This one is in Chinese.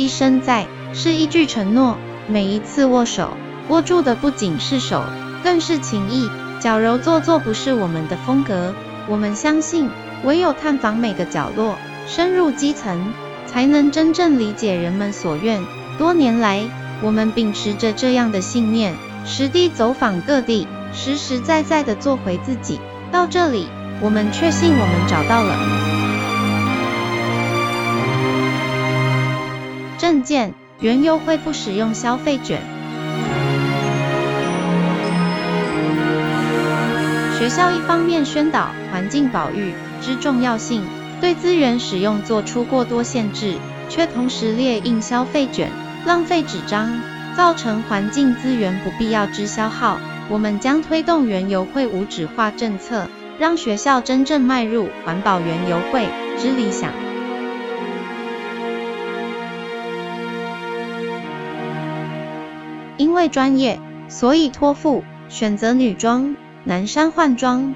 一生在，是一句承诺。每一次握手，握住的不仅是手，更是情谊。矫揉做作不是我们的风格，我们相信，唯有探访每个角落，深入基层，才能真正理解人们所愿。多年来，我们秉持着这样的信念，实地走访各地，实实在在的做回自己。到这里，我们确信我们找到了。证件。原优惠不使用消费卷。学校一方面宣导环境保育之重要性，对资源使用做出过多限制，却同时列印消费卷，浪费纸张，造成环境资源不必要之消耗。我们将推动原油会无纸化政策，让学校真正迈入环保原油会之理想。因为专业，所以托付选择女装，南山换装。